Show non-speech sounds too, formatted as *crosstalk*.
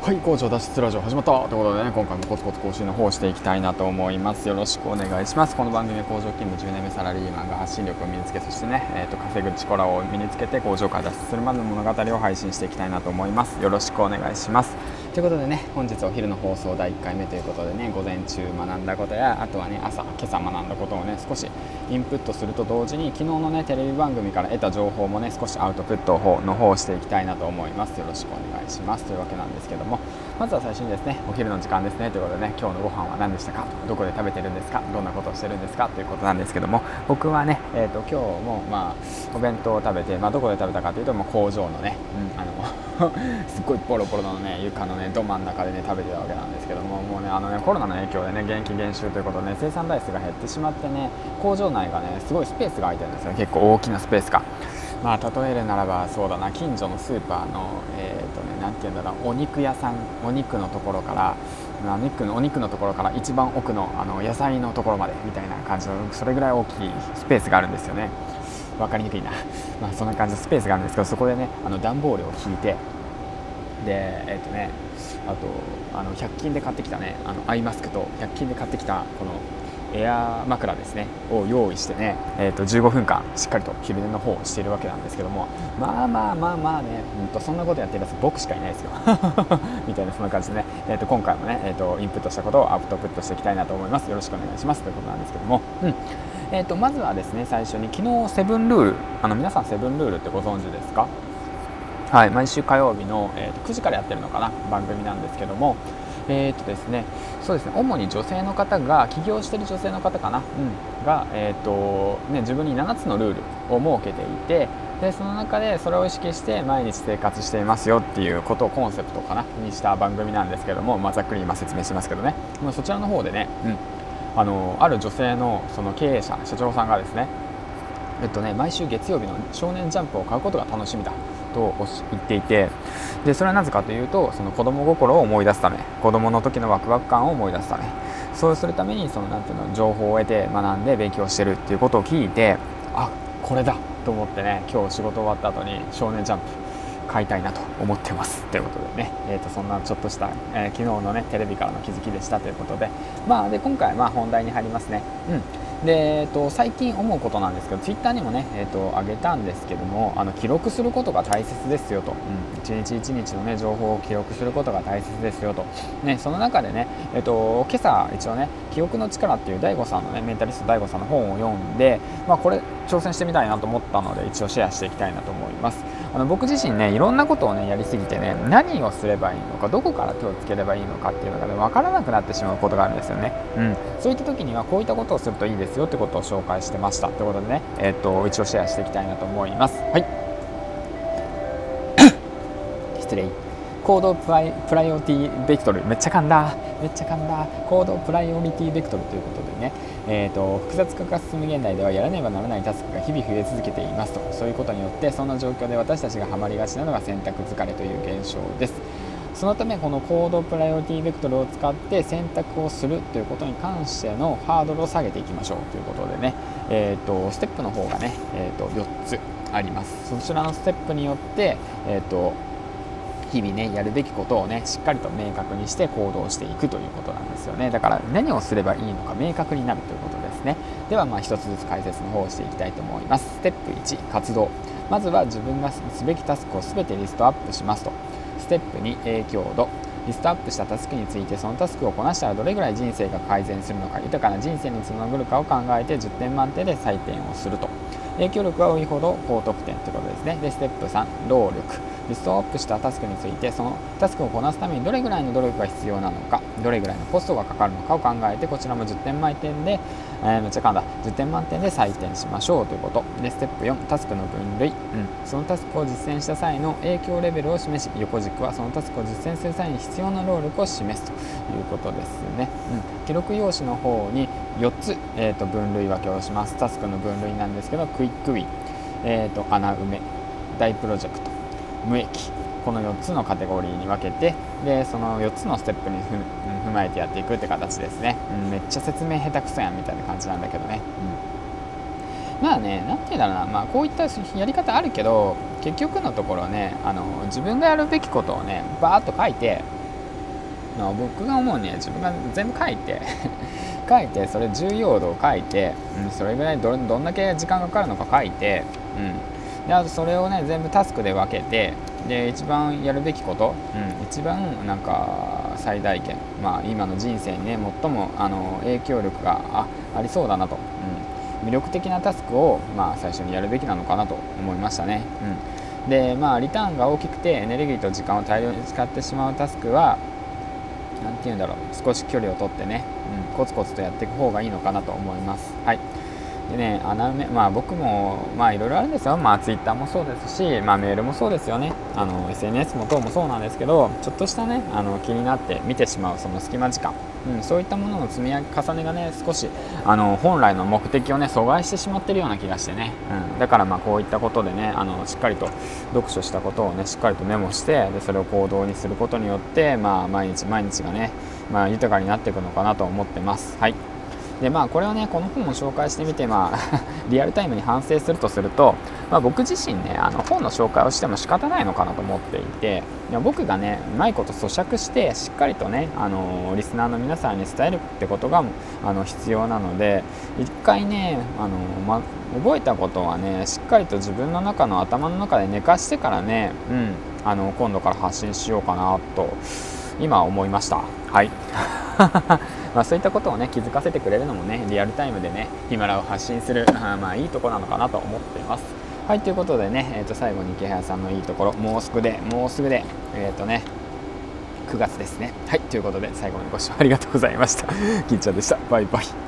はい工場脱出ラジオ始まった。ということでね今回もコツコツ更新の方をしていきたいなと思います。よろしくお願いします。この番組は工場勤務10年目サラリーマンが発信力を身につけそしてね、えーと、稼ぐ力を身につけて工場から脱出するまでの物語を配信していきたいなと思います。よろしくお願いします。ということでね本日お昼の放送第1回目ということでね午前中学んだことやあとはね朝今朝学んだことをね少しインプットすると同時に昨日のねテレビ番組から得た情報もね少しアウトプットの方をしていきたいなと思います。よろしくお願いします。というわけなんですけどもまずは最初にですねお昼の時間ですね。ということでね今日のご飯は何でしたか？どこで食べてるんですか？どんなことをしてるんですか？ということなんですけども僕はね、えーと、今日もまあお弁当を食べて、まあ、どこで食べたかというともう工場のね、うん、あのすっごいボロボロのね床のねど真ん中でね食べてたわけなんですけどももうねあのねコロナの影響でね現役減収ということで、ね、生産台数が減ってしまってね工場内がねすごいスペースが空いてるんですよ結構大きなスペースが。まあ、例えるならばそうだな近所のスーパーの、えーとね、なんて言うんだろうお肉屋さんお肉のところからお肉のお肉のところから一番奥のあの野菜のところまでみたいな感じのそれぐらい大きいスペースがあるんですよね分かりにくいな、*laughs* まあ、そんな感じのスペースがあるんですけどそこでねあの段ボールを引いてでえっ、ー、とねあとあの100均で買ってきたねあのアイマスクと100均で買ってきたこのエア枕ですねを用意してね、えー、と15分間しっかりと昼寝の方をしているわけなんですけどもまあまあまあまあね、うんと、そんなことやってるやつ僕しかいないですよ。*laughs* みたいなそんな感じでね、えー、と今回もね、えー、とインプットしたことをアウトプットしていきたいなと思います。よろしくお願いします。ということなんですけども、うん。えー、とまずはですね最初に昨日セブンルールあの皆さんセブンルールってご存知ですか？はい毎週火曜日の、えー、と9時からやってるのかな？番組なんですけども。えーとですね、そうですね主に女性の方が起業してる女性の方かな、うん、が、えーとね、自分に7つのルールを設けていてでその中でそれを意識して毎日生活していますよっていうことをコンセプトかな？にした番組なんですけども、まあ、ざっくり今説明しますけどね。まそちらの方でね、うん、あのある女性のその経営者社長さんがですねえっとね、毎週月曜日の「少年ジャンプ」を買うことが楽しみだと言っていてでそれはなぜかというとその子供心を思い出すため子供の時のワクワク感を思い出すためそうするためにそのなんていうの情報を得て学んで勉強してるっていうことを聞いてあこれだと思ってね今日仕事終わった後に「少年ジャンプ」買いたいなと思ってます。ということでね、えー、とそんなちょっとした、えー、昨日のねテレビからの気づきでしたということで。まあで今回まあ本題に入りますね。うん。で、えーと、最近思うことなんですけどツイッターにもね、えーと、上げたんですけどもあの記録することが大切ですよと、うん、一日一日の、ね、情報を記録することが大切ですよと、ね、その中でね、えーと、今朝一応ね「記憶の力」っていう DAIGO さんのねメンタリスト DAIGO さんの本を読んで、まあ、これ挑戦してみたいなと思ったので一応シェアしていきたいなと思います。あの僕自身ねいろんなことをねやりすぎてね何をすればいいのかどこから手をつければいいのかっていうのがね分からなくなってしまうことがあるんですよね、うん、そういった時にはこういったことをするといいですよってことを紹介してましたということでね、えー、っと一応シェアしていきたいなと思います。はい。*coughs* 失礼。コードプライプライオリティベクトル。めっちゃ噛んだ。めっちゃ噛んだ。コードプライオリティベクトルということでね、えーと、複雑化が進む現代ではやらねばならないタスクが日々増え続けていますと。そういうことによってそんな状況で私たちがハマりがちなのが選択疲れという現象です。そのためこのコードプライオリティベクトルを使って選択をするということに関してのハードルを下げていきましょう。ということでね、えーと、ステップの方がね、えーと、4つあります。そちらのステップによって、えーと日々ねやるべきことをねしっかりと明確にして行動していくということなんですよね。だから何をすればいいのか明確になるということですね。ではまあ一つずつ解説の方をしていきたいと思います。ステップ1活動。まずは自分がすべきタスクを全てリストアップしますと。ステップ2影響度。リストアップしたタスクについてそのタスクをこなしたらどれぐらい人生が改善するのか豊かな人生につながるかを考えて10点満点で採点をすると。影響力が多いほど高得点ということですね。でステップ3労力。リストアップしたタスクについてそのタスクをこなすためにどれぐらいの努力が必要なのかどれぐらいのコストがかかるのかを考えてこちらも10点満点で、えー、めっちゃ噛んだ。10点満点で採点しましょうということ。でステップ4タスクの分類、うん、そのタスクを実践した際の影響レベルを示し横軸はそのタスクを実践する際に必要な労力を示すということですね、うん、記録用紙の方に4つ、えーと、分類分けをします。タスクの分類なんですけどクイックウィン、えーと穴埋め。大プロジェクト。無益。この4つのカテゴリーに分けてでその4つのステップに踏まえてやっていくって形ですね、うん、めっちゃ説明下手くそやんみたいな感じなんだけどね、うん、まあね何て言うんだろうな、まあ、こういったやり方あるけど結局のところねあの自分がやるべきことをねバーッと書いてまあ、僕が思うには自分が全部書いて *laughs* 書いてそれ重要度を書いて、うん、それぐらいどどんだけ時間がかかるのか書いて、うん、であとそれをね全部タスクで分けてで一番やるべきこと、うん、一番なんか最大限、まあ、今の人生にね最もあの影響力があありそうだなと、うん、魅力的なタスクを、まあ、最初にやるべきなのかなと思いましたね。うん、でまあリターンが大きくてエネルギーと時間を大量に使ってしまうタスクは何て言うんだろう。少し距離をとってね、うん、コツコツとやっていく方がいいのかなと思います。はい。でね穴埋めまあ僕もまあいろいろあるんですよ。まあツイッターもそうですしまあメールもそうですよね。あの SNS も等もそうなんですけどちょっとしたねあの気になって見てしまうその隙間時間、うん、そういったものの積み重ねがね少しあの本来の目的をね阻害してしまってるような気がしてね、うん、だからまあこういったことでねあのしっかりと読書したことをねしっかりとメモしてでそれを行動にすることによってまあ毎日毎日がねまあ豊かになっていくのかなと思ってます。はい。でまあこれをねこの本を紹介してみてまあ *laughs* リアルタイムに反省するとすると、まあ、僕自身ねあの本の紹介をしても仕方ないのかなと思っていて僕がねうまいこと咀嚼してしっかりとねあのリスナーの皆さんに伝えるってことがあの必要なので一回ねあの、ま、覚えたことはねしっかりと自分の中の頭の中で寝かしてからね、うん、あの今度から発信しようかなと今思いました。はいまあ、そういったことをね気づかせてくれるのもねリアルタイムでねヒマラを発信する *laughs* あまあいいとこなのかなと思っています。はいということでね、えー、と最後に池原さんのいいところもうすぐでもうすぐでえっ、ー、とね9月ですね。はいということで最後までご視聴ありがとうございました。*laughs* 銀ちゃんでした。バイバイ。